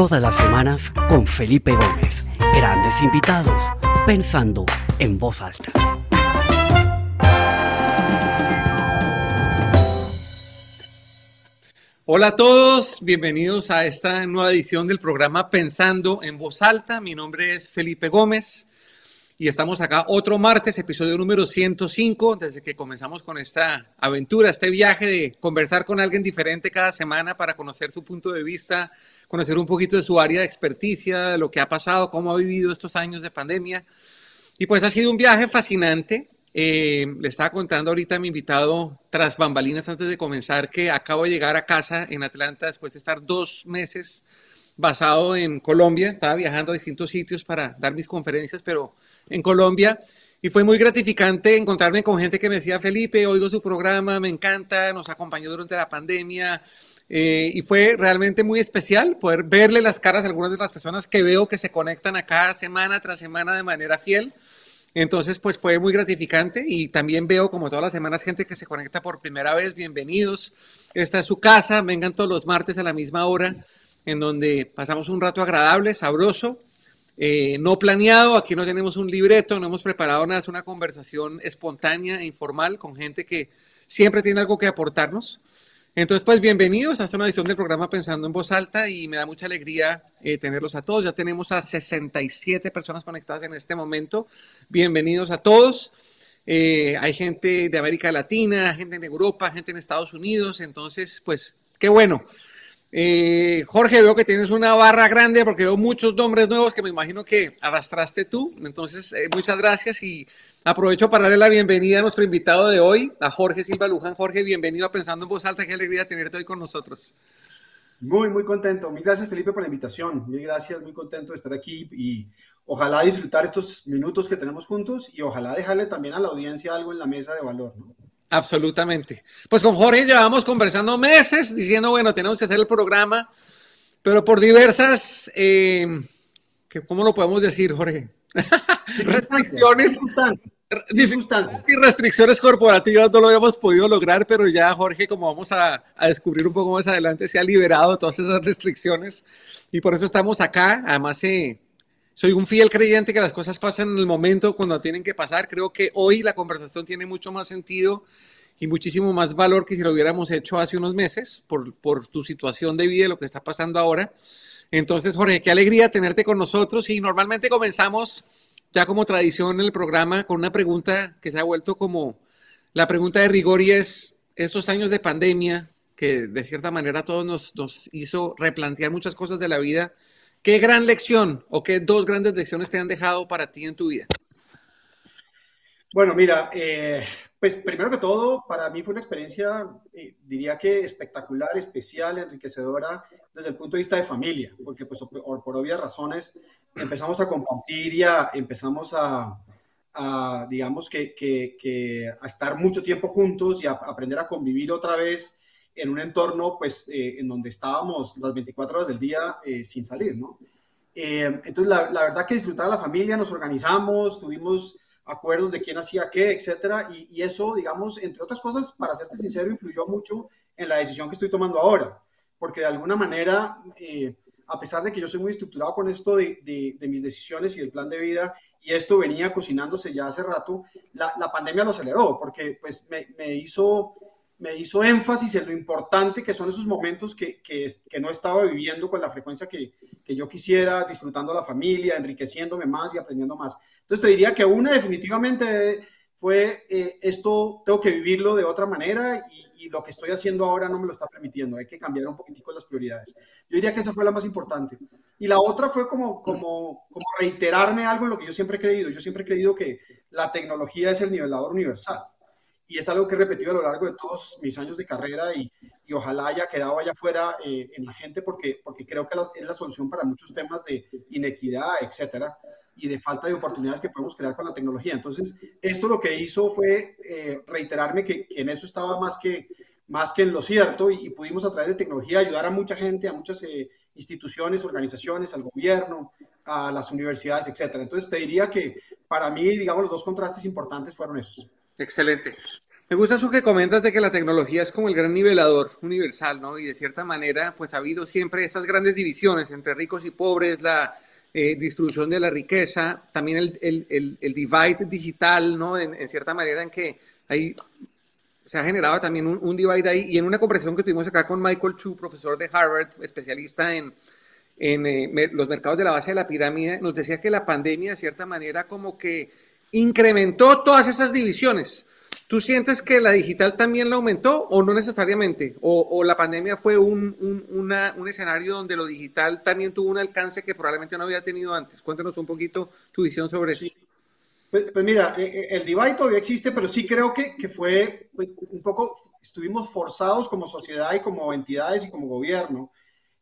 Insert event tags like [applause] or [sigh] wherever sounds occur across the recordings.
Todas las semanas con Felipe Gómez. Grandes invitados, pensando en voz alta. Hola a todos, bienvenidos a esta nueva edición del programa Pensando en voz alta. Mi nombre es Felipe Gómez y estamos acá otro martes, episodio número 105, desde que comenzamos con esta aventura, este viaje de conversar con alguien diferente cada semana para conocer su punto de vista, conocer un poquito de su área de experticia, de lo que ha pasado, cómo ha vivido estos años de pandemia. Y pues ha sido un viaje fascinante. Eh, le estaba contando ahorita a mi invitado tras bambalinas antes de comenzar que acabo de llegar a casa en Atlanta después de estar dos meses basado en Colombia. Estaba viajando a distintos sitios para dar mis conferencias, pero en Colombia. Y fue muy gratificante encontrarme con gente que me decía, Felipe, oigo su programa, me encanta, nos acompañó durante la pandemia. Eh, y fue realmente muy especial poder verle las caras a algunas de las personas que veo que se conectan acá semana tras semana de manera fiel. Entonces, pues fue muy gratificante y también veo como todas las semanas gente que se conecta por primera vez. Bienvenidos. Esta es su casa. Vengan todos los martes a la misma hora en donde pasamos un rato agradable, sabroso eh, no planeado, aquí no tenemos un libreto, no hemos preparado nada, es una conversación espontánea e informal con gente que siempre tiene algo que aportarnos. Entonces, pues bienvenidos a esta nueva edición del programa Pensando en Voz Alta y me da mucha alegría eh, tenerlos a todos. Ya tenemos a 67 personas conectadas en este momento. Bienvenidos a todos. Eh, hay gente de América Latina, gente en Europa, gente en Estados Unidos. Entonces, pues, qué bueno. Eh, Jorge, veo que tienes una barra grande porque veo muchos nombres nuevos que me imagino que arrastraste tú. Entonces, eh, muchas gracias y aprovecho para darle la bienvenida a nuestro invitado de hoy, a Jorge Silva Luján. Jorge, bienvenido a Pensando en Voz Alta. Qué alegría tenerte hoy con nosotros. Muy, muy contento. Mil gracias, Felipe, por la invitación. Mil gracias, muy contento de estar aquí y ojalá disfrutar estos minutos que tenemos juntos y ojalá dejarle también a la audiencia algo en la mesa de valor. ¿no? Absolutamente. Pues con Jorge llevamos conversando meses diciendo, bueno, tenemos que hacer el programa, pero por diversas, eh, ¿cómo lo podemos decir, Jorge? [laughs] restricciones. Circunstancias. Y restricciones corporativas no lo habíamos podido lograr, pero ya Jorge, como vamos a, a, descubrir un poco más adelante, se ha liberado todas esas restricciones y por eso estamos acá. Además, eh, soy un fiel creyente que las cosas pasan en el momento cuando tienen que pasar. Creo que hoy la conversación tiene mucho más sentido y muchísimo más valor que si lo hubiéramos hecho hace unos meses por, por tu situación de vida y lo que está pasando ahora. Entonces, Jorge, qué alegría tenerte con nosotros y normalmente comenzamos ya como tradición en el programa con una pregunta que se ha vuelto como la pregunta de rigor y es estos años de pandemia que de cierta manera todos nos, nos hizo replantear muchas cosas de la vida ¿Qué gran lección o qué dos grandes lecciones te han dejado para ti en tu vida? Bueno, mira, eh, pues primero que todo, para mí fue una experiencia, eh, diría que espectacular, especial, enriquecedora desde el punto de vista de familia, porque pues por, por obvias razones empezamos a compartir y empezamos a, digamos que, que, que, a estar mucho tiempo juntos y a aprender a convivir otra vez en un entorno pues eh, en donde estábamos las 24 horas del día eh, sin salir, ¿no? Eh, entonces, la, la, verdad que disfrutaba la familia, nos organizamos, tuvimos acuerdos de quién hacía qué, etcétera, y, y, eso, digamos, entre otras cosas, para serte sincero, influyó mucho en la decisión que estoy tomando ahora, porque de alguna manera, a pesar de que yo soy muy estructurado con esto de, de, de, mis decisiones y del plan de vida, y esto venía cocinándose ya hace rato, la, la pandemia lo aceleró, porque pues me, me hizo me hizo énfasis en lo importante que son esos momentos que, que, no estaba viviendo con la frecuencia que, que, yo quisiera, disfrutando la familia, enriqueciéndome más y aprendiendo más. Entonces te diría que una definitivamente fue eh, esto, tengo que vivirlo de otra manera y, y, lo que estoy haciendo ahora no me lo está permitiendo, hay que cambiar un poquitico las prioridades. Yo diría que esa fue la más importante. Y la otra fue como, como, como reiterarme algo en lo que yo siempre he creído. Yo siempre he creído que la tecnología es el nivelador universal y es algo que he repetido a lo largo de todos mis años de carrera y, y ojalá haya quedado allá afuera eh, en la gente porque, porque creo que es la solución para muchos temas de inequidad, etcétera, y de falta de oportunidades que podemos crear con la tecnología. Entonces, esto lo que hizo fue eh, reiterarme que, que, en eso estaba más que, más que en lo cierto y, y, pudimos a través de tecnología ayudar a mucha gente, a muchas eh, instituciones, organizaciones, al gobierno, a las universidades, etcétera. Entonces, te diría que para mí, digamos, los dos contrastes importantes fueron esos. Excelente. Me gusta eso que comentas de que la tecnología es como el gran nivelador universal, ¿no? Y de cierta manera, pues ha habido siempre esas grandes divisiones entre ricos y pobres, la eh, distribución de la riqueza, también el, el, el, divide digital, ¿no? En, cierta manera en que hay, se ha generado también un, un, divide ahí. Y en una conversación que tuvimos acá con Michael Chu, profesor de Harvard, especialista en, en eh, los mercados de la base de la pirámide, nos decía que la pandemia, de cierta manera, como que incrementó todas esas divisiones. ¿Tú sientes que la digital también la aumentó o no necesariamente? ¿O, la pandemia fue un, escenario donde lo digital también tuvo un alcance que probablemente no había tenido antes? Cuéntanos un poquito tu visión sobre eso. Pues, pues, mira, eh, eh, el divide todavía existe, pero sí creo que, fue pues, un poco, estuvimos forzados como sociedad y como entidades y como gobierno,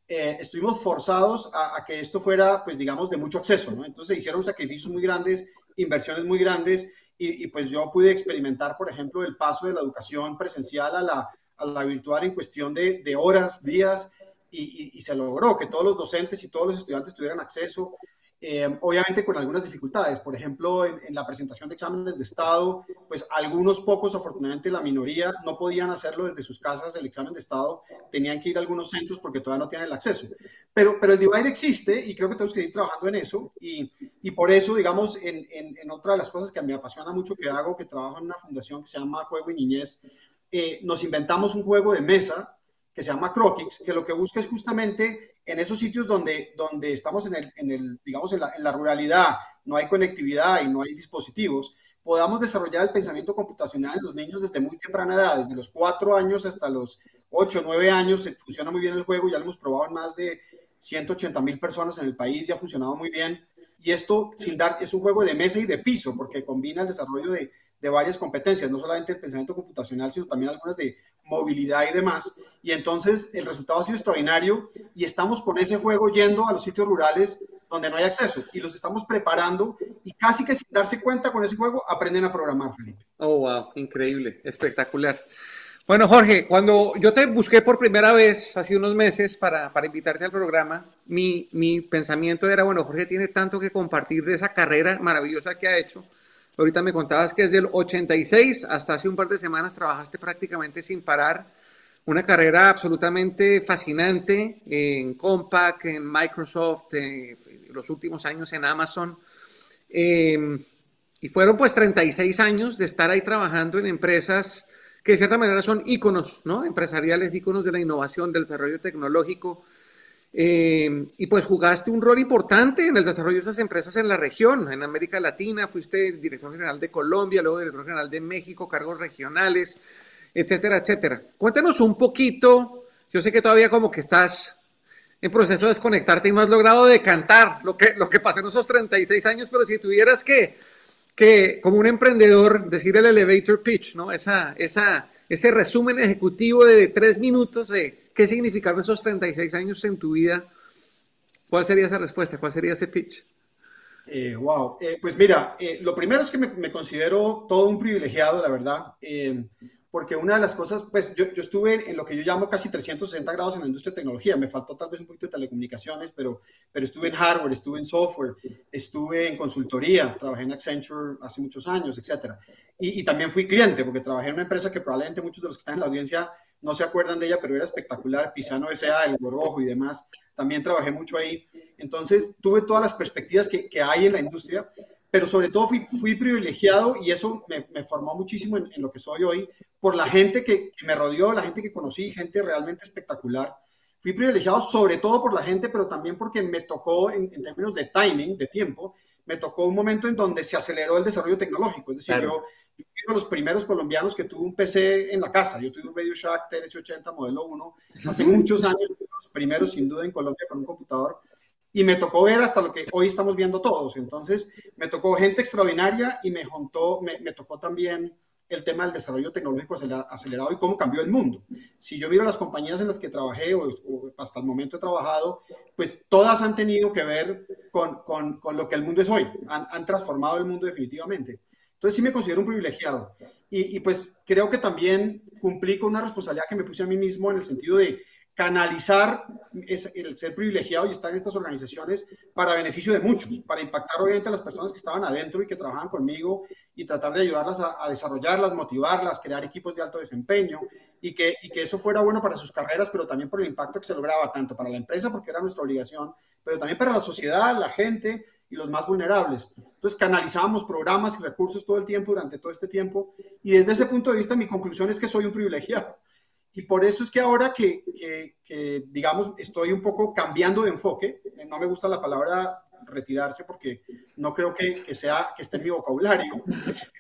eh, estuvimos forzados a, a, que esto fuera, pues digamos, de mucho acceso, ¿no? Entonces se hicieron sacrificios muy grandes, inversiones muy grandes y, pues yo pude experimentar, por ejemplo, el paso de la educación presencial a la, a la virtual en cuestión de, de horas, días, y, se logró que todos los docentes y todos los estudiantes tuvieran acceso. Eh, obviamente con algunas dificultades, por ejemplo, en, la presentación de exámenes de Estado, pues algunos pocos, afortunadamente la minoría, no podían hacerlo desde sus casas, el examen de Estado, tenían que ir a algunos centros porque todavía no tienen el acceso. Pero, pero el divide existe y creo que tenemos que ir trabajando en eso. Y, por eso, digamos, en, en, en, otra de las cosas que me apasiona mucho que hago, que trabajo en una fundación que se llama Juego y Niñez, eh, nos inventamos un juego de mesa que se llama Croquix, que lo que busca es justamente en esos sitios donde, donde estamos en el, en el digamos, en la, en ruralidad, no hay conectividad y no hay dispositivos, podamos desarrollar el pensamiento computacional de los niños desde muy temprana edad, desde los cuatro años hasta los ocho, nueve años, funciona muy bien el juego, ya lo hemos probado en más de 180 mil personas en el país y ha funcionado muy bien. Y esto, sin dar, es un juego de mesa y de piso, porque combina el desarrollo de, de varias competencias, no solamente el pensamiento computacional, sino también algunas de movilidad y demás. Y entonces el resultado ha sido extraordinario y estamos con ese juego yendo a los sitios rurales donde no hay acceso y los estamos preparando y casi que sin darse cuenta con ese juego aprenden a programar, Felipe. Oh, wow, increíble, espectacular. Bueno, Jorge, cuando yo te busqué por primera vez hace unos meses para, para invitarte al programa, mi, mi pensamiento era, bueno, Jorge tiene tanto que compartir de esa carrera maravillosa que ha hecho Ahorita me contabas que desde el 86 hasta hace un par de semanas trabajaste prácticamente sin parar. Una carrera absolutamente fascinante en Compaq, en Microsoft, los últimos años en Amazon. Eh, y fueron pues 36 años de estar ahí trabajando en empresas que de cierta manera son íconos, ¿no? Empresariales, íconos de la innovación, del desarrollo tecnológico. Eh, y pues jugaste un rol importante en el desarrollo de esas empresas en la región, en América Latina, fuiste director general de Colombia, luego director general de México, cargos regionales, etcétera, etcétera. Cuéntanos un poquito, yo sé que todavía como que estás en proceso de desconectarte y no has logrado decantar lo que, lo que pasó en esos 36 años, pero si tuvieras que, que como un emprendedor, decir el elevator pitch, ¿no? Esa, esa, ese resumen ejecutivo de tres minutos de ¿Qué significaron esos 36 años en tu vida? ¿Cuál sería esa respuesta? ¿Cuál sería ese pitch? Eh, wow, eh, pues mira, eh, lo primero es que me, me, considero todo un privilegiado, la verdad, eh, porque una de las cosas, pues yo, yo, estuve en lo que yo llamo casi 360 grados en la industria de tecnología, me faltó tal vez un poquito de telecomunicaciones, pero, pero estuve en hardware, estuve en software, estuve en consultoría, trabajé en Accenture hace muchos años, etc. Y, y también fui cliente, porque trabajé en una empresa que probablemente muchos de los que están en la audiencia no se acuerdan de ella, pero era espectacular, Pisano S.A., El Rojo y demás, también trabajé mucho ahí. Entonces, tuve todas las perspectivas que, que hay en la industria, pero sobre todo fui, fui privilegiado y eso me, me formó muchísimo en, en, lo que soy hoy, por la gente que, que, me rodeó, la gente que conocí, gente realmente espectacular. Fui privilegiado sobre todo por la gente, pero también porque me tocó, en, en términos de timing, de tiempo, me tocó un momento en donde se aceleró el desarrollo tecnológico. Es decir, claro. yo de los primeros colombianos que tuvo un PC en la casa. Yo tuve un Radio Shack TLC80 modelo 1 hace muchos años, los primeros sin duda en Colombia con un computador. Y me tocó ver hasta lo que hoy estamos viendo todos. Entonces, me tocó gente extraordinaria y me, juntó, me, me tocó también el tema del desarrollo tecnológico acelerado y cómo cambió el mundo. Si yo miro las compañías en las que trabajé o, o hasta el momento he trabajado, pues todas han tenido que ver con, con, con lo que el mundo es hoy. Han, han transformado el mundo definitivamente. Entonces sí me considero un privilegiado. Y, y, pues creo que también cumplí con una responsabilidad que me puse a mí mismo en el sentido de canalizar el ser privilegiado y estar en estas organizaciones para beneficio de muchos, para impactar obviamente a las personas que estaban adentro y que trabajaban conmigo y tratar de ayudarlas a, desarrollarlas, motivarlas, crear equipos de alto desempeño y que, y que eso fuera bueno para sus carreras, pero también por el impacto que se lograba tanto para la empresa, porque era nuestra obligación, pero también para la sociedad, la gente y los más vulnerables. Entonces canalizábamos programas y recursos todo el tiempo durante todo este tiempo y desde ese punto de vista mi conclusión es que soy un privilegiado y por eso es que ahora que, que, digamos, estoy un poco cambiando de enfoque, no me gusta la palabra retirarse porque no creo que, que, sea, que esté en mi vocabulario,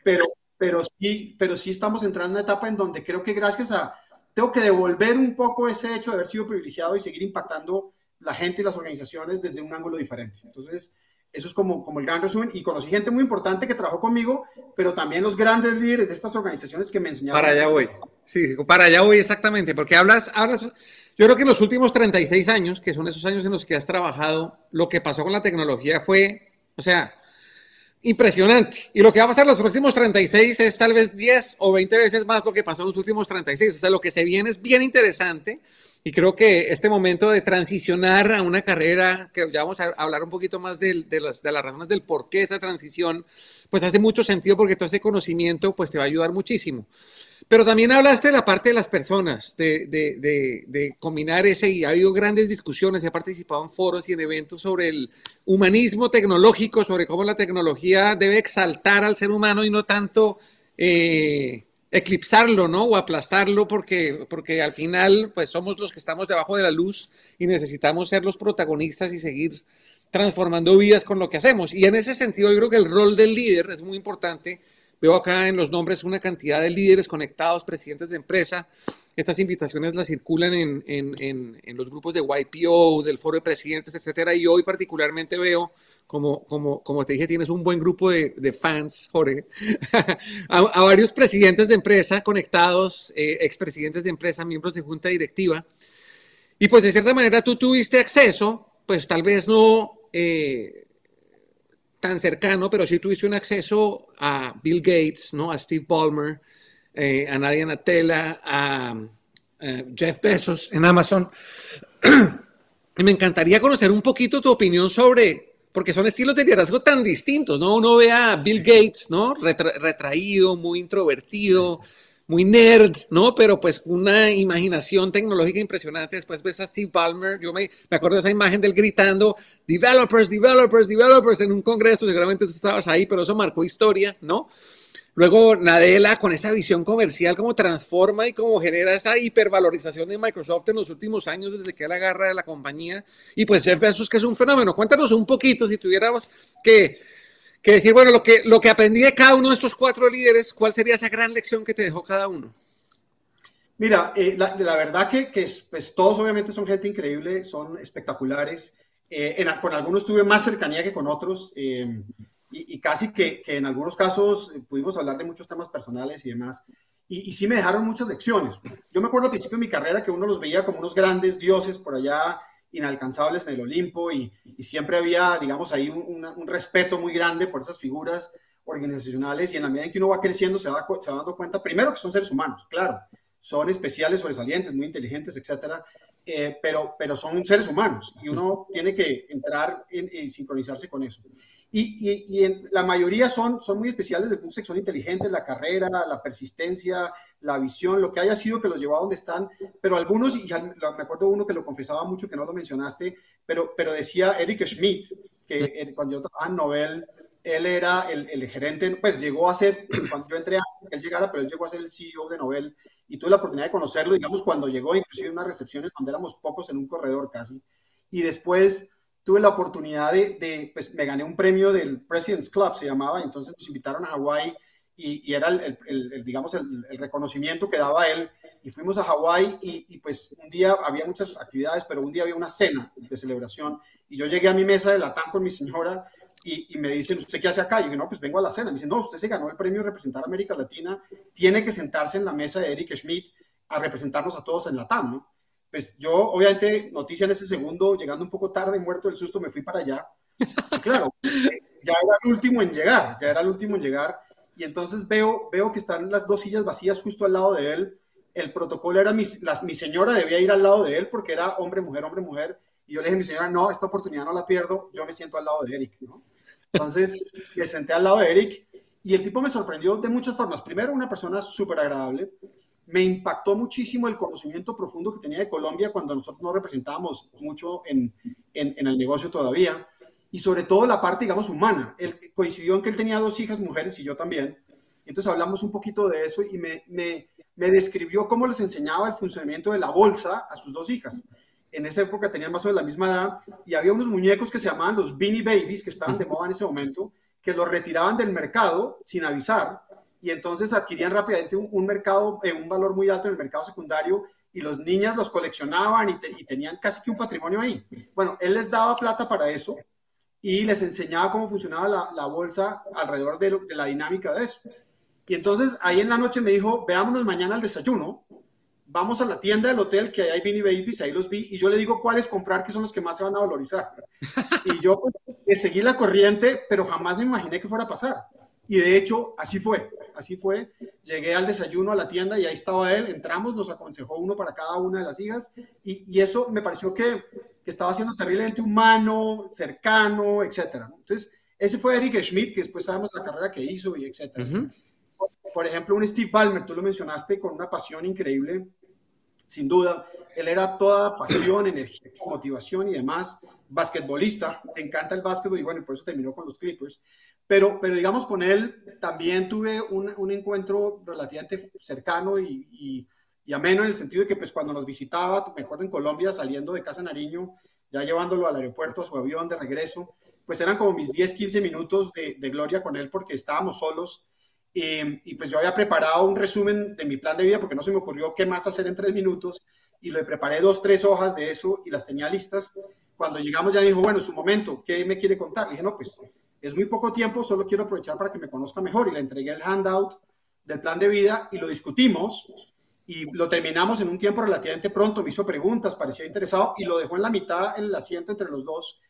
pero, pero, sí, pero sí estamos entrando en una etapa en donde creo que gracias a, tengo que devolver un poco ese hecho de haber sido privilegiado y seguir impactando la gente y las organizaciones desde un ángulo diferente. Entonces, eso es como, como el gran resumen. Y conocí gente muy importante que trabajó conmigo, pero también los grandes líderes de estas organizaciones que me enseñaron. Para allá voy. Sí, para allá voy exactamente, porque hablas, hablas, yo creo que en los últimos 36 años, que son esos años en los que has trabajado, lo que pasó con la tecnología fue, o sea, impresionante. Y lo que va a pasar en los próximos 36 es tal vez 10 o 20 veces más lo que pasó en los últimos 36. O sea, lo que se viene es bien interesante y creo que este momento de transicionar a una carrera, que ya vamos a hablar un poquito más de, las, de las razones del por qué esa transición, pues hace mucho sentido porque todo ese conocimiento pues te va a ayudar muchísimo. Pero también hablaste de la parte de las personas, de, de, combinar ese, y ha habido grandes discusiones, he participado en foros y en eventos sobre el humanismo tecnológico, sobre cómo la tecnología debe exaltar al ser humano y no tanto... Eh, eclipsarlo, ¿no? O aplastarlo porque, porque al final, pues somos los que estamos debajo de la luz y necesitamos ser los protagonistas y seguir transformando vidas con lo que hacemos. Y en ese sentido, yo creo que el rol del líder es muy importante. Veo acá en los nombres una cantidad de líderes conectados, presidentes de empresa. Estas invitaciones las circulan en, en, en, en los grupos de YPO, del Foro de Presidentes, etcétera. Y hoy particularmente veo como, como, como te dije, tienes un buen grupo de, de fans, Jorge, [laughs] a, varios presidentes de empresa conectados, eh, expresidentes de empresa, miembros de junta directiva. Y pues de cierta manera tú tuviste acceso, pues tal vez no eh, tan cercano, pero sí tuviste un acceso a Bill Gates, ¿no? a Steve Ballmer, eh, a Nadia Natella, a, a Jeff Bezos en Amazon. [clears throat] y me encantaría conocer un poquito tu opinión sobre porque son estilos de liderazgo tan distintos, ¿no? Uno ve a Bill Gates, ¿no? retraído, muy introvertido, muy nerd, ¿no? Pero pues una imaginación tecnológica impresionante. Después ves a Steve Ballmer, yo me, me acuerdo de esa imagen de él gritando, developers, developers, developers, en un congreso, seguramente tú estabas ahí, pero eso marcó historia, ¿no? Luego Nadella con esa visión comercial, cómo transforma y cómo genera esa hipervalorización de Microsoft en los últimos años desde que él agarra de la compañía. Y pues Jeff Bezos, que es un fenómeno. Cuéntanos un poquito, si tuviéramos que, decir, bueno, lo que, lo que aprendí de cada uno de estos cuatro líderes, ¿cuál sería esa gran lección que te dejó cada uno? Mira, eh, la, la, verdad que, que pues, todos obviamente son gente increíble, son espectaculares. Eh, con algunos tuve más cercanía que con otros. Eh, y, casi que, que, en algunos casos eh, pudimos hablar de muchos temas personales y demás. Y, y, sí me dejaron muchas lecciones. Yo me acuerdo al principio de mi carrera que uno los veía como unos grandes dioses por allá, inalcanzables en el Olimpo, y, y siempre había, digamos, ahí un, un, respeto muy grande por esas figuras organizacionales. Y en la medida en que uno va creciendo, se va, se va dando cuenta, primero, que son seres humanos, claro, son especiales, sobresalientes, muy inteligentes, etcétera. Eh, pero, pero son seres humanos y uno tiene que entrar en, en sincronizarse con eso. Y, y, en la mayoría son, son muy especiales desde el punto de son inteligentes, la carrera, la persistencia, la visión, lo que haya sido que los llevó a donde están, pero algunos, y me acuerdo uno que lo confesaba mucho, que no lo mencionaste, pero, pero decía Eric Schmidt, que cuando yo trabajaba en Nobel, él era el, el, gerente, pues llegó a ser, cuando yo entré antes que él llegara, pero él llegó a ser el CEO de Nobel, y tuve la oportunidad de conocerlo, digamos, cuando llegó, inclusive una recepción en donde éramos pocos en un corredor casi, y después tuve la oportunidad de, pues me gané un premio del President's Club, se llamaba, entonces nos invitaron a Hawái y, era el, digamos, el, reconocimiento que daba él. Y fuimos a Hawái y, pues un día había muchas actividades, pero un día había una cena de celebración y yo llegué a mi mesa de Latam con mi señora y, me dicen, ¿usted qué hace acá? Y yo, no, pues vengo a la cena. Me dicen, no, usted se ganó el premio de representar a América Latina, tiene que sentarse en la mesa de Eric Schmidt a representarnos a todos en Latam, ¿no? Pues yo, obviamente, noticia en ese segundo, llegando un poco tarde, muerto del susto, me fui para allá. claro, [laughs] ya era el último en llegar, ya era el último en llegar. Y entonces veo, veo que están las dos sillas vacías justo al lado de él. el protocolo era mi, mi señora debía ir al lado de él porque era hombre, mujer, hombre, mujer. Y yo le dije a mi señora, no, esta oportunidad no la pierdo, yo me siento al lado de Eric. ¿no? Entonces [laughs] me senté al lado de Eric y el tipo me sorprendió de muchas formas. Primero, una persona súper agradable. Me impactó muchísimo el conocimiento profundo que tenía de Colombia cuando nosotros no representábamos mucho en, en, el negocio todavía. Y sobre todo la parte, digamos, humana. Él coincidió en que él tenía dos hijas mujeres y yo también. Entonces hablamos un poquito de eso y me, me, me describió cómo les enseñaba el funcionamiento de la bolsa a sus dos hijas. En esa época tenían más o menos la misma edad y había unos muñecos que se llamaban los Beanie Babies, que estaban de moda en ese momento, que los retiraban del mercado sin avisar y entonces adquirían rápidamente un, mercado, eh, un valor muy alto en el mercado secundario y los niñas los coleccionaban y, tenían casi que un patrimonio ahí. Bueno, él les daba plata para eso y les enseñaba cómo funcionaba la, la bolsa alrededor de, de, la dinámica de eso. Y entonces ahí en la noche me dijo, veámonos mañana al desayuno, vamos a la tienda del hotel que hay Beanie Babies, ahí los vi, y yo le digo cuáles comprar, que son los que más se van a valorizar. Y yo pues, seguí la corriente, pero jamás me imaginé que fuera a pasar. Y de hecho, así fue, así fue. Llegué al desayuno a la tienda y ahí estaba él, entramos, nos aconsejó uno para cada una de las hijas, y, y eso me pareció que, que, estaba siendo terriblemente humano, cercano, etcétera. Entonces, ese fue Eric Schmidt, que después sabemos la carrera que hizo y etcétera. Uh por ejemplo, un Steve Ballmer, tú lo mencionaste, con una pasión increíble, sin duda. Él era toda pasión, energía, motivación y demás. Basquetbolista, le encanta el básquetbol y bueno, por eso terminó con los Clippers. Pero, pero digamos, con él también tuve un, un encuentro relativamente cercano y, y, y, ameno en el sentido de que pues cuando nos visitaba, me acuerdo en Colombia, saliendo de Casa Nariño, ya llevándolo al aeropuerto, a su avión de regreso, pues eran como mis 10, 15 minutos de, de gloria con él porque estábamos solos y pues yo había preparado un resumen de mi plan de vida porque no se me ocurrió qué más hacer en tres minutos y le preparé dos, tres hojas de eso y las tenía listas. Cuando llegamos ya dijo, bueno, su momento, ¿qué me quiere contar? Le dije, no, pues es muy poco tiempo, solo quiero aprovechar para que me conozca mejor y le entregué el handout del plan de vida y lo discutimos y lo terminamos en un tiempo relativamente pronto, me hizo preguntas, parecía interesado y lo dejó en la mitad en el asiento entre los dos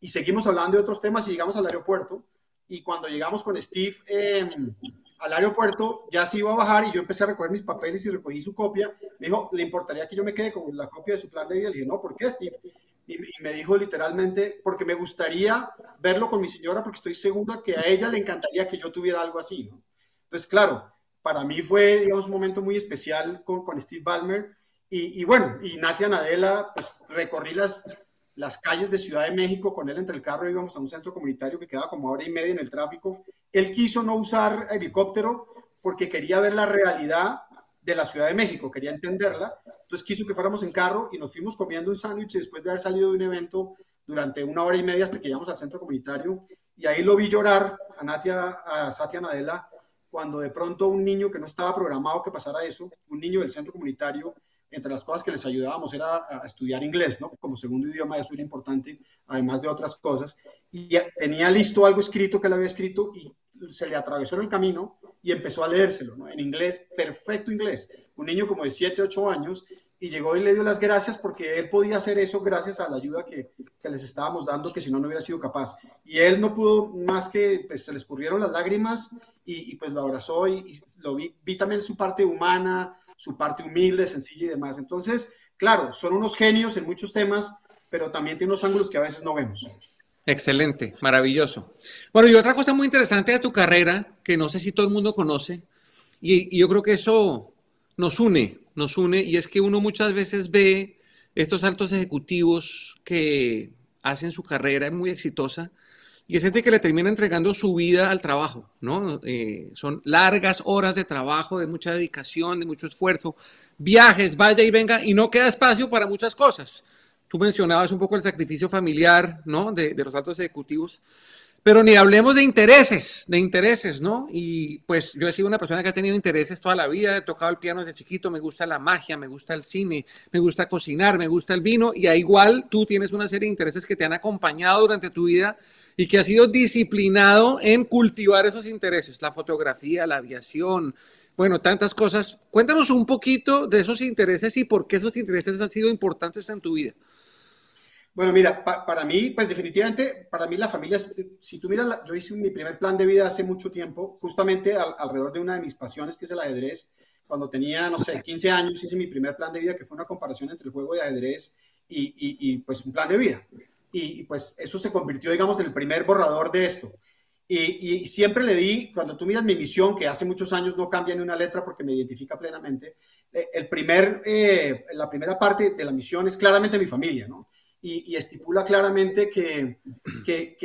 y seguimos hablando de otros temas y llegamos al aeropuerto y cuando llegamos con Steve eh, al aeropuerto, ya se iba a bajar y yo empecé a recoger mis papeles y recogí su copia. Me dijo, ¿le importaría que yo me quede con la copia de su plan de vida? Le dije, no, ¿por qué, Steve? Y, me dijo literalmente, porque me gustaría verlo con mi señora, porque estoy segura que a ella le encantaría que yo tuviera algo así. ¿no? Entonces, claro, para mí fue, digamos, un momento muy especial con, con Steve Ballmer. Y, y, bueno, y Natia Nadella, pues recorrí las, las calles de Ciudad de México con él entre el carro, íbamos a un centro comunitario que quedaba como hora y media en el tráfico. Él quiso no usar helicóptero porque quería ver la realidad de la Ciudad de México, quería entenderla. Entonces quiso que fuéramos en carro y nos fuimos comiendo un sándwich después de haber salido de un evento durante una hora y media hasta que llegamos al centro comunitario. Y ahí lo vi llorar a, Natia, a Satya Nadella cuando de pronto un niño que no estaba programado que pasara eso, un niño del centro comunitario, entre las cosas que les ayudábamos era a estudiar inglés, ¿no? Como segundo idioma, eso era importante, además de otras cosas. Y tenía listo algo escrito que él había escrito y se le atravesó en el camino y empezó a leérselo. En inglés, perfecto inglés. Un niño como de 7, 8 años y llegó y le dio las gracias porque él podía hacer eso gracias a la ayuda que, que les estábamos dando, que si no, no hubiera sido capaz. Y él no pudo más que, pues se le escurrieron las lágrimas y, y pues lo abrazó y, y lo vi, vi también su parte humana, su parte humilde, sencilla y demás. Entonces, claro, son unos genios en muchos temas, pero también tiene unos ángulos que a veces no vemos. Excelente, maravilloso. Bueno, y otra cosa muy interesante de tu carrera, que no sé si todo el mundo conoce, y, yo creo que eso nos une, nos une, y es que uno muchas veces ve estos altos ejecutivos que hacen su carrera muy exitosa, y es gente que le termina entregando su vida al trabajo, ¿no? Eh, son largas horas de trabajo, de mucha dedicación, de mucho esfuerzo, viajes, vaya y venga, y no queda espacio para muchas cosas. Tú mencionabas un poco el sacrificio familiar, ¿no? De, de los altos ejecutivos, pero ni hablemos de intereses, de intereses, ¿no? Y pues yo he sido una persona que ha tenido intereses toda la vida, he tocado el piano desde chiquito, me gusta la magia, me gusta el cine, me gusta cocinar, me gusta el vino, y a igual tú tienes una serie de intereses que te han acompañado durante tu vida y que ha sido disciplinado en cultivar esos intereses, la fotografía, la aviación, bueno, tantas cosas. Cuéntanos un poquito de esos intereses y por qué esos intereses han sido importantes en tu vida. Bueno, mira, pa para mí, pues definitivamente, para mí la familia, si tú miras, la, yo hice mi primer plan de vida hace mucho tiempo, justamente al alrededor de una de mis pasiones, que es el ajedrez. cuando tenía, no sé, 15 años, hice mi primer plan de vida, que fue una comparación entre el juego de ajedrez y, y, pues un plan de vida. Y, pues eso se convirtió, digamos, en el primer borrador de esto. Y, siempre le di, cuando tú miras mi misión, que hace muchos años no cambia ni una letra porque me identifica plenamente, eh, el primer, eh, la primera parte de la misión es claramente mi familia, ¿no? Y, estipula claramente que, que,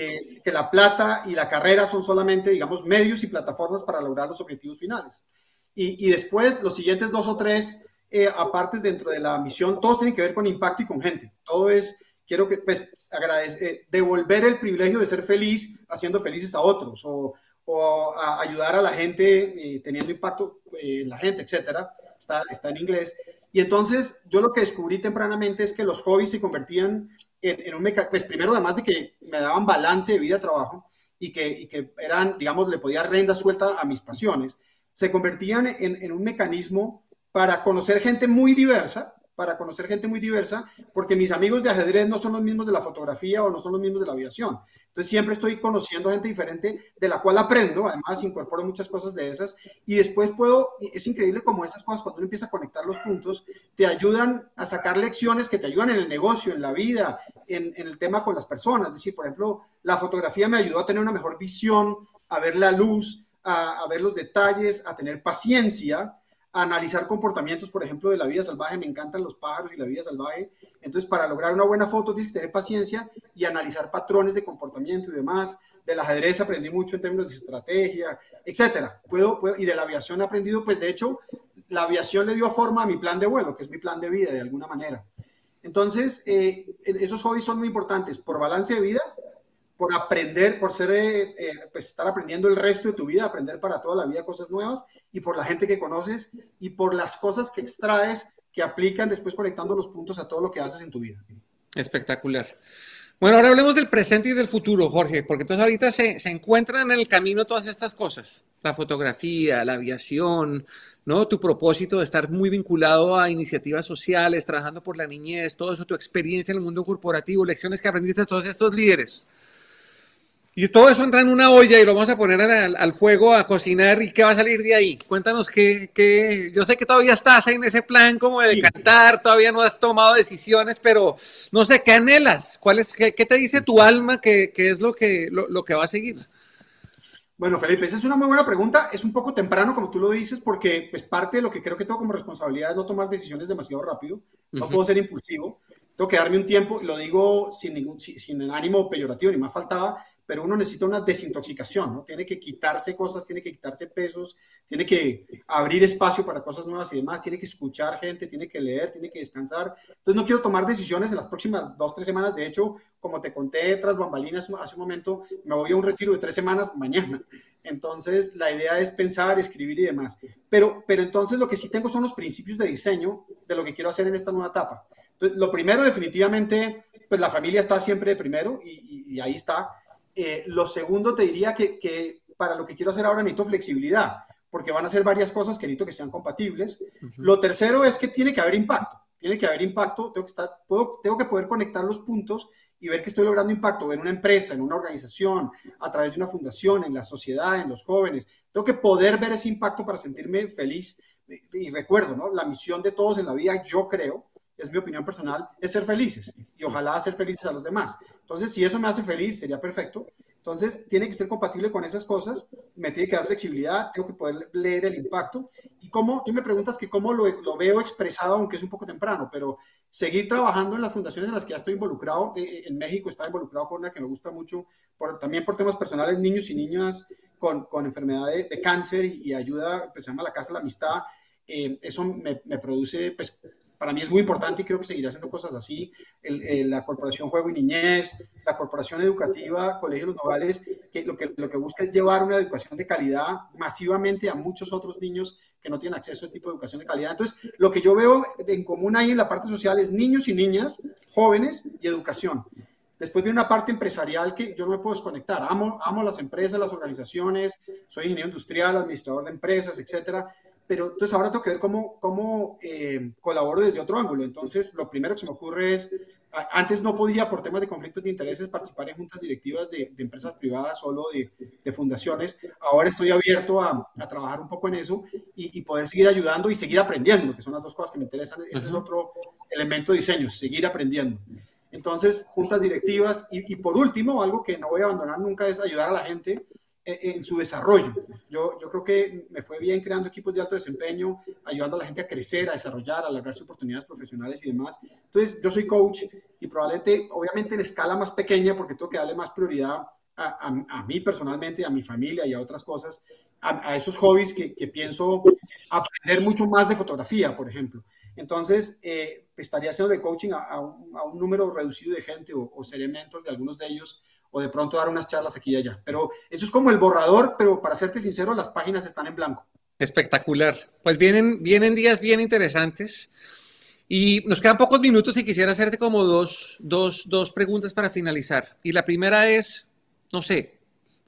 que, la plata y la carrera son solamente, digamos, medios y plataformas para lograr los objetivos finales. Y, después, los siguientes dos o tres eh, apartes dentro de la misión, todos tienen que ver con impacto y con gente. Todo es, quiero que, pues, agradecer, devolver el privilegio de ser feliz haciendo felices a otros o, o ayudar a la gente teniendo impacto en la gente, etcétera está, está en inglés. Y entonces yo lo que descubrí tempranamente es que los hobbies se convertían en, un mecanismo, pues primero además de que me daban balance de vida-trabajo y que, y que eran, digamos, le podía renda suelta a mis pasiones, se convertían en, en un mecanismo para conocer gente muy diversa, para conocer gente muy diversa, porque mis amigos de ajedrez no son los mismos de la fotografía o no son los mismos de la aviación. Entonces siempre estoy conociendo gente diferente de la cual aprendo, además incorporo muchas cosas de esas y después puedo, es increíble como esas cosas cuando uno empieza a conectar los puntos, te ayudan a sacar lecciones que te ayudan en el negocio, en la vida, en, el tema con las personas. Es decir, por ejemplo, la fotografía me ayudó a tener una mejor visión, a ver la luz, a, a ver los detalles, a tener paciencia analizar comportamientos, por ejemplo, de la vida salvaje. Me encantan los pájaros y la vida salvaje. Entonces, para lograr una buena foto tienes que tener paciencia y analizar patrones de comportamiento y demás. Del ajedrez aprendí mucho en términos de estrategia, etcétera. Puedo, y de la aviación he aprendido, pues de hecho, la aviación le dio forma a mi plan de vuelo, que es mi plan de vida de alguna manera. Entonces, eh, esos hobbies son muy importantes por balance de vida, por aprender, por ser, eh, eh, pues estar aprendiendo el resto de tu vida, aprender para toda la vida cosas nuevas y por la gente que conoces y por las cosas que extraes que aplican después conectando los puntos a todo lo que haces en tu vida. Espectacular. Bueno, ahora hablemos del presente y del futuro, Jorge, porque entonces ahorita se, se encuentran en el camino todas estas cosas, la fotografía, la aviación, ¿no? Tu propósito de estar muy vinculado a iniciativas sociales, trabajando por la niñez, todo eso, tu experiencia en el mundo corporativo, lecciones que aprendiste de todos estos líderes. Y todo eso entra en una olla y lo vamos a poner al, fuego a cocinar. ¿Y qué va a salir de ahí? Cuéntanos qué, Yo sé que todavía estás en ese plan como de cantar, todavía no has tomado decisiones, pero no sé, ¿qué anhelas? ¿Cuál es, qué, te dice tu alma que, es lo que, lo, que va a seguir? Bueno, Felipe, esa es una muy buena pregunta. Es un poco temprano, como tú lo dices, porque pues, parte de lo que creo que tengo como responsabilidad es no tomar decisiones demasiado rápido. No puedo ser impulsivo. Tengo que darme un tiempo, y lo digo sin ningún sin ánimo peyorativo, ni más faltaba pero uno necesita una desintoxicación, ¿no? Tiene que quitarse cosas, tiene que quitarse pesos, tiene que abrir espacio para cosas nuevas y demás, tiene que escuchar gente, tiene que leer, tiene que descansar. Entonces no quiero tomar decisiones en las próximas dos, tres semanas. De hecho, como te conté tras bambalinas hace un momento, me voy a un retiro de tres semanas mañana. Entonces la idea es pensar, escribir y demás. Pero, pero entonces lo que sí tengo son los principios de diseño de lo que quiero hacer en esta nueva etapa. Entonces, lo primero definitivamente, pues la familia está siempre primero y, y ahí está eh, lo segundo, te diría que, para lo que quiero hacer ahora necesito flexibilidad, porque van a ser varias cosas que necesito que sean compatibles. Lo tercero es que tiene que haber impacto. Tiene que haber impacto, tengo que, estar, puedo, tengo que poder conectar los puntos y ver que estoy logrando impacto en una empresa, en una organización, a través de una fundación, en la sociedad, en los jóvenes. Tengo que poder ver ese impacto para sentirme feliz. Y recuerdo, ¿no? La misión de todos en la vida, yo creo, es mi opinión personal, es ser felices y ojalá hacer felices a los demás. Entonces, si eso me hace feliz, sería perfecto. Entonces, tiene que ser compatible con esas cosas, me tiene que dar flexibilidad, tengo que poder leer el impacto. Y cómo, tú me preguntas que cómo lo, lo veo expresado, aunque es un poco temprano, pero seguir trabajando en las fundaciones en las que ya estoy involucrado. Eh, eh, en México estaba involucrado con una que me gusta mucho, por, también por temas personales, niños y niñas con, con enfermedad de, cáncer y, ayuda, pues se llama la Casa de la Amistad. Eh, eso me, me, produce pues, para mí es muy importante y creo que seguirá haciendo cosas así. la Corporación Juego y Niñez, la Corporación Educativa, Colegio Los que lo, que lo que busca es llevar una educación de calidad masivamente a muchos otros niños que no tienen acceso a este tipo de educación de calidad. Entonces, lo que yo veo en común ahí en la parte social es niños y niñas, jóvenes y educación. Después viene una parte empresarial que yo no me puedo desconectar. Amo, amo las empresas, las organizaciones, soy ingeniero industrial, administrador de empresas, etcétera pero entonces ahora tengo que ver cómo, cómo eh, colaboro desde otro ángulo. Entonces, lo primero que se me ocurre es Antes no podía, por temas de conflictos de intereses, participar en juntas directivas de, empresas privadas, solo de, fundaciones. Ahora estoy abierto a, trabajar un poco en eso y, poder seguir ayudando y seguir aprendiendo, que son las dos cosas que me interesan. Ese es otro elemento de diseño, seguir aprendiendo. Entonces, juntas directivas y, y por último, algo que no voy a abandonar nunca es ayudar a la gente en su desarrollo. Yo, yo creo que me fue bien creando equipos de alto desempeño, ayudando a la gente a crecer, a desarrollar, a lograr sus oportunidades profesionales y demás. Entonces, yo soy coach y probablemente, obviamente en escala más pequeña, porque tengo que darle más prioridad a, a, mí personalmente, a mi familia y a otras cosas, a, esos hobbies que, que, pienso aprender mucho más de fotografía, por ejemplo. Entonces, eh, estaría haciendo de coaching a, un, número reducido de gente o, o ser mentor de algunos de ellos o de pronto dar unas charlas aquí y allá. Pero eso es como el borrador, pero para serte sincero, las páginas están en blanco. Espectacular. Pues vienen, vienen días bien interesantes. Y nos quedan pocos minutos y quisiera hacerte como dos, dos, dos preguntas para finalizar. Y la primera es, no sé,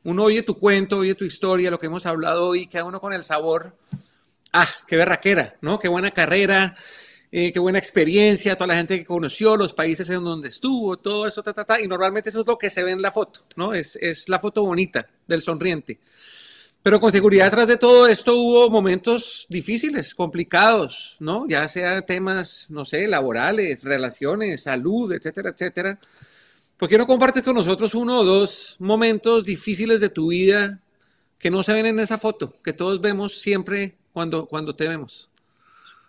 uno oye tu cuento, oye tu historia, lo que hemos hablado hoy, queda uno con el sabor, ah, qué berraquera, ¿no? Qué buena carrera, eh, qué buena experiencia, toda la gente que conoció, los países en donde estuvo, todo eso, ta, ta, ta, y normalmente eso es lo que se ve en la foto, ¿no? Es, es la foto bonita del sonriente. Pero con seguridad detrás de todo esto hubo momentos difíciles, complicados, ¿no? Ya sea temas, no sé, laborales, relaciones, salud, etcétera, etcétera. ¿Por qué no compartes con nosotros uno o dos momentos difíciles de tu vida que no se ven en esa foto, que todos vemos siempre cuando, cuando te vemos?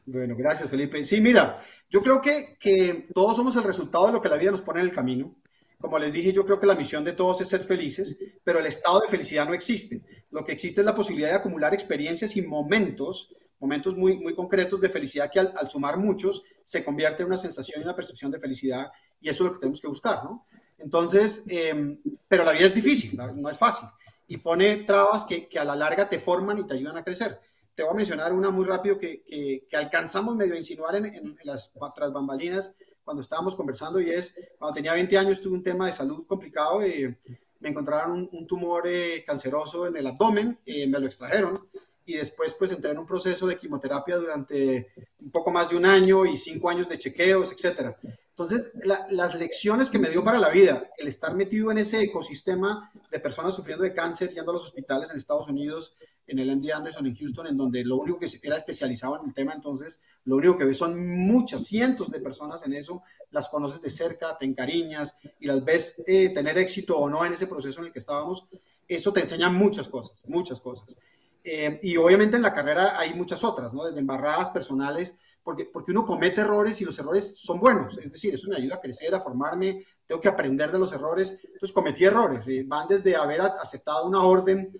Bueno, gracias Felipe. Sí, mira, yo creo que, que todos somos el resultado de lo que la vida nos pone en el camino. Como les dije, yo creo que la misión de todos es ser felices, pero el estado de felicidad no existe. Lo que existe es la posibilidad de acumular experiencias y momentos, momentos muy, muy concretos de felicidad que al, sumar muchos se convierte en una sensación y una percepción de felicidad y eso es lo que tenemos que buscar, ¿no? Entonces, em, pero la vida es difícil, no es fácil y pone trabas que, que a la larga te forman y te ayudan a crecer te voy a mencionar una muy rápido que, que, alcanzamos medio a insinuar en, en, las tras bambalinas cuando estábamos conversando y es, cuando tenía 20 años tuve un tema de salud complicado, eh, me encontraron un, tumor eh, canceroso en el abdomen, eh, me lo extrajeron y después pues entré en un proceso de quimioterapia durante un poco más de un año y cinco años de chequeos, etcétera. Entonces, las lecciones que me dio para la vida, el estar metido en ese ecosistema de personas sufriendo de cáncer, yendo a los hospitales en Estados Unidos, en el MD Anderson en Houston, en donde lo único que era especializado en el tema, entonces lo único que ves son muchas, cientos de personas en eso, las conoces de cerca, te encariñas y las ves eh, tener éxito o no en ese proceso en el que estábamos, eso te enseña muchas cosas, muchas cosas. Eh, y obviamente en la carrera hay muchas otras, ¿no? Desde embarradas personales, porque, porque uno comete errores y los errores son buenos, es decir, eso me ayuda a crecer, a formarme, tengo que aprender de los errores, entonces cometí errores, eh, van desde haber aceptado una orden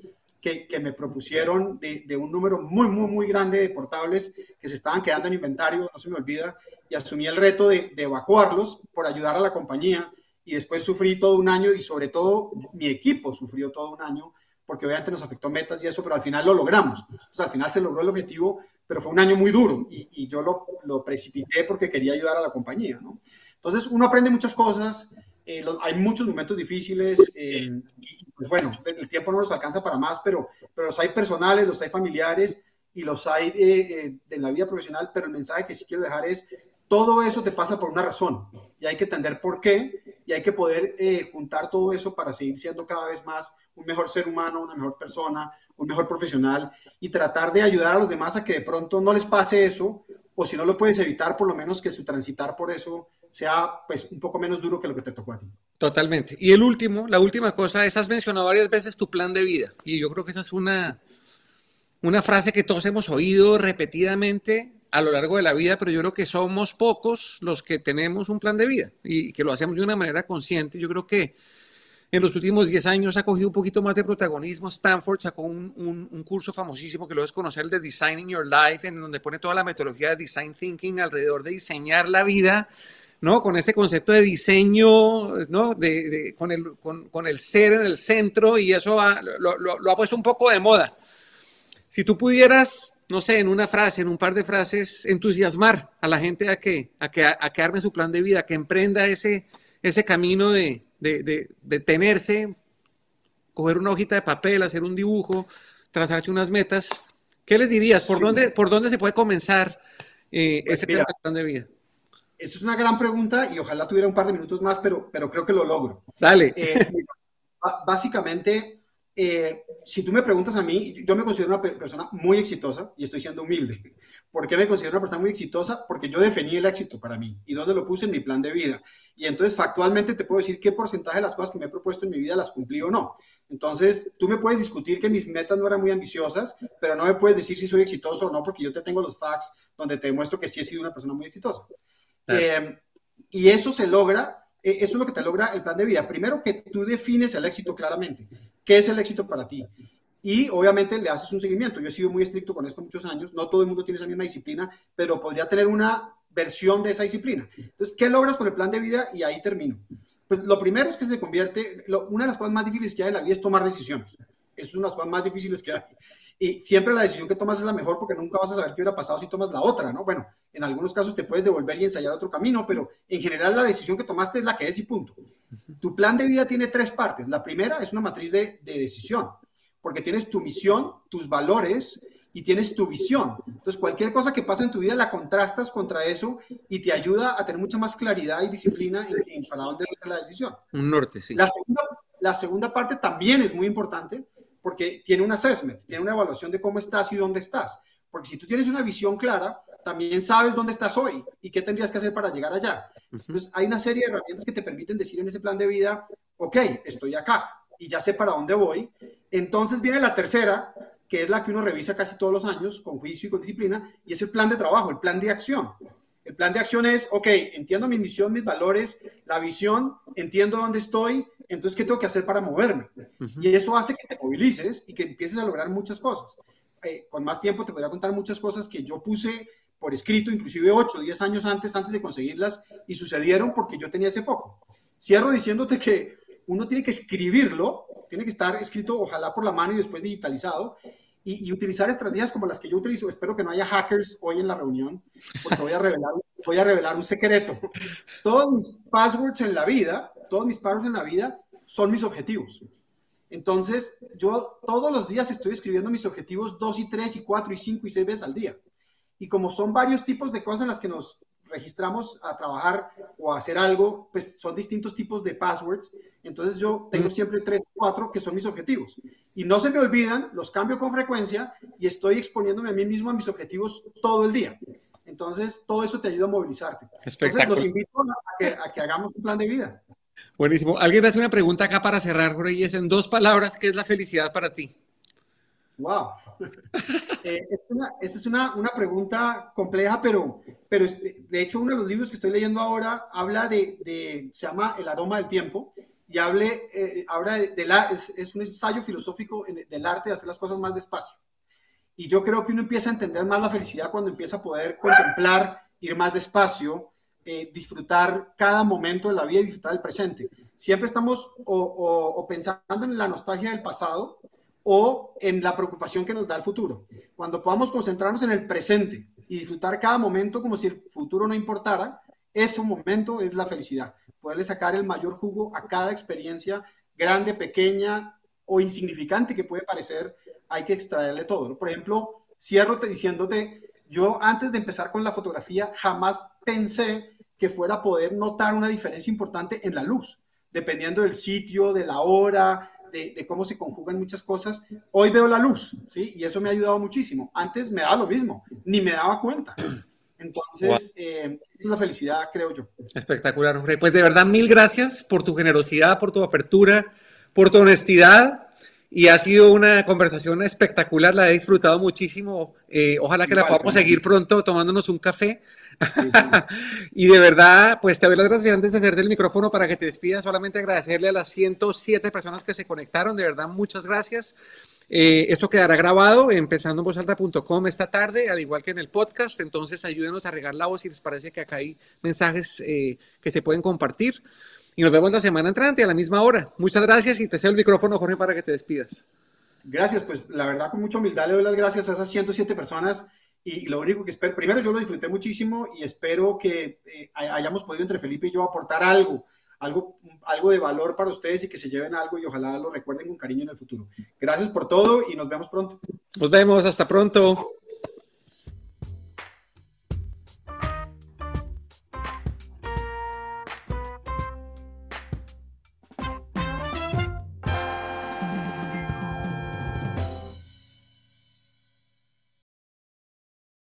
que, me propusieron de, un número muy, muy, muy grande de portables que se estaban quedando en inventario, no se me olvida, y asumí el reto de, evacuarlos por ayudar a la compañía y después sufrí todo un año y sobre todo mi equipo sufrió todo un año porque obviamente nos afectó metas y eso, pero al final lo logramos. Entonces al final se logró el objetivo, pero fue un año muy duro y, yo lo, lo, precipité porque quería ayudar a la compañía, ¿no? Entonces uno aprende muchas cosas, eh, hay muchos momentos difíciles eh, y pues bueno, el tiempo no nos alcanza para más, pero, pero los hay personales, los hay familiares y los hay eh, en la vida profesional, pero el mensaje que sí quiero dejar es, todo eso te pasa por una razón y hay que entender por qué y hay que poder juntar todo eso para seguir siendo cada vez más un mejor ser humano, una mejor persona, un mejor profesional y tratar de ayudar a los demás a que de pronto no les pase eso o si no lo puedes evitar, por lo menos que su transitar por eso sea pues un poco menos duro que lo que te tocó a ti. Totalmente. Y el último, la última cosa es, has mencionado varias veces tu plan de vida. Y yo creo que esa es una, una frase que todos hemos oído repetidamente a lo largo de la vida, pero yo creo que somos pocos los que tenemos un plan de vida y que lo hacemos de una manera consciente. Yo creo que en los últimos 10 años ha cogido un poquito más de protagonismo. Stanford sacó un, un, curso famosísimo que lo es conocer, el de Designing Your Life, en donde pone toda la metodología de Design Thinking alrededor de diseñar la vida ¿no? Con ese concepto de diseño, ¿no? De, con, el, con, el, ser en el centro y eso lo, ha puesto un poco de moda. Si tú pudieras, no sé, en una frase, en un par de frases, entusiasmar a la gente a que, a que, a que arme su plan de vida, que emprenda ese, ese camino de, de, tenerse, coger una hojita de papel, hacer un dibujo, trazarse unas metas, ¿qué les dirías? ¿Por, dónde, por dónde se puede comenzar eh, pues ese plan de vida? Esa es una gran pregunta y ojalá tuviera un par de minutos más, pero, pero creo que lo logro. Dale. Eh, [laughs] básicamente, eh, si tú me preguntas a mí, yo me considero una persona muy exitosa y estoy siendo humilde. ¿Por qué me considero una persona muy exitosa? Porque yo definí el éxito para mí y dónde lo puse en mi plan de vida. Y entonces, factualmente, te puedo decir qué porcentaje de las cosas que me he propuesto en mi vida las cumplí o no. Entonces, tú me puedes discutir que mis metas no eran muy ambiciosas, pero no me puedes decir si soy exitoso o no, porque yo te tengo los facts donde te demuestro que sí he sido una persona muy exitosa. Eh, y eso se logra, eh, eso es lo que te logra el plan de vida. Primero que tú defines el éxito claramente. ¿Qué es el éxito para ti? Y obviamente le haces un seguimiento. Yo he sido muy estricto con esto muchos años. No todo el mundo tiene esa misma disciplina, pero podría tener una versión de esa disciplina. Entonces, ¿qué logras con el plan de vida? Y ahí termino. Pues lo primero es que se convierte, una de las cosas más difíciles que hay en la vida es tomar decisiones. Es una de las cosas más difíciles que hay. Y siempre la decisión que tomas es la mejor porque nunca vas a saber qué hubiera pasado si tomas la otra, ¿no? Bueno, en algunos casos te puedes devolver y ensayar otro camino, pero en general la decisión que tomaste es la que es y punto. Tu plan de vida tiene tres partes. La primera es una matriz de, de decisión, porque tienes tu misión, tus valores y tienes tu visión. Entonces, cualquier cosa que pasa en tu vida la contrastas contra eso y te ayuda a tener mucha más claridad y disciplina en, para dónde es la decisión. Un norte, sí. La segunda, la segunda parte también es muy importante porque tiene un assessment, tiene una evaluación de cómo estás y dónde estás. Porque si tú tienes una visión clara, también sabes dónde estás hoy y qué tendrías que hacer para llegar allá. Entonces, hay una serie de herramientas que te permiten decir en ese plan de vida, ok, estoy acá y ya sé para dónde voy. Entonces viene la tercera, que es la que uno revisa casi todos los años con juicio y con disciplina, y es el plan de trabajo, el plan de acción. El plan de acción es, ok, entiendo mi misión, mis valores, la visión, entiendo dónde estoy, entonces, ¿qué tengo que hacer para moverme? Y eso hace que te movilices y que empieces a lograr muchas cosas. Eh, con más tiempo te podría contar muchas cosas que yo puse por escrito, inclusive 8 o 10 años antes, antes de conseguirlas, y sucedieron porque yo tenía ese foco. Cierro diciéndote que uno tiene que escribirlo, tiene que estar escrito ojalá por la mano y después digitalizado, y, utilizar estrategias como las que yo utilizo. Espero que no haya hackers hoy en la reunión, porque voy a revelar, [laughs] voy a revelar un secreto. Todos mis passwords en la vida, todos mis passwords en la vida son mis objetivos. Entonces, yo todos los días estoy escribiendo mis objetivos dos y tres y cuatro y cinco y seis veces al día. Y como son varios tipos de cosas en las que nos registramos a trabajar o a hacer algo, pues son distintos tipos de passwords. Entonces yo tengo siempre tres cuatro que son mis objetivos. Y no se me olvidan, los cambio con frecuencia y estoy exponiéndome a mí mismo a mis objetivos todo el día. Entonces todo eso te ayuda a movilizarte. Entonces los invito a que, a que hagamos un plan de vida. Buenísimo. Alguien hace una pregunta acá para cerrar, Jorge, y es en dos palabras, ¿qué es la felicidad para ti? Wow. [laughs] Eh, esa es una, una, pregunta compleja, pero, pero de hecho uno de los libros que estoy leyendo ahora habla de, de se llama El aroma del tiempo, y hable, eh, habla de, la, es, un ensayo filosófico del arte de hacer las cosas más despacio. Y yo creo que uno empieza a entender más la felicidad cuando empieza a poder contemplar, ir más despacio, eh, disfrutar cada momento de la vida y disfrutar del presente. Siempre estamos o pensando en la nostalgia del pasado o en la preocupación que nos da el futuro. Cuando podamos concentrarnos en el presente y disfrutar cada momento como si el futuro no importara, ese momento es la felicidad. Poderle sacar el mayor jugo a cada experiencia, grande, pequeña o insignificante que puede parecer, hay que extraerle todo. Por ejemplo, cierro te diciéndote, yo antes de empezar con la fotografía jamás pensé que fuera poder notar una diferencia importante en la luz, dependiendo del sitio, de la hora, de, cómo se conjugan muchas cosas, hoy veo la luz, ¿sí? Y eso me ha ayudado muchísimo. Antes me daba lo mismo, ni me daba cuenta. Entonces, eh, esa es la felicidad, creo yo. Espectacular, Jorge. Pues de verdad, mil gracias por tu generosidad, por tu apertura, por tu honestidad. Y ha sido una conversación espectacular, la he disfrutado muchísimo. Eh, ojalá que la podamos seguir pronto tomándonos un café. [laughs] y de verdad, pues te doy las gracias antes de hacerte el micrófono para que te despidas. Solamente agradecerle a las 107 personas que se conectaron. De verdad, muchas gracias. Eh, esto quedará grabado en pensandoenvozalta.com esta tarde, al igual que en el podcast. Entonces, ayúdenos a regar la voz si les parece que acá hay mensajes eh, que se pueden compartir. Y nos vemos la semana entrante a la misma hora. Muchas gracias y te cedo el micrófono, Jorge, para que te despidas. Gracias, pues la verdad con mucha humildad le doy las gracias a esas 107 personas y lo único que espero, primero yo lo disfruté muchísimo y espero que eh, hayamos podido entre Felipe y yo aportar algo, algo, algo de valor para ustedes y que se lleven algo y ojalá lo recuerden con cariño en el futuro. Gracias por todo y nos vemos pronto. Nos vemos, hasta pronto.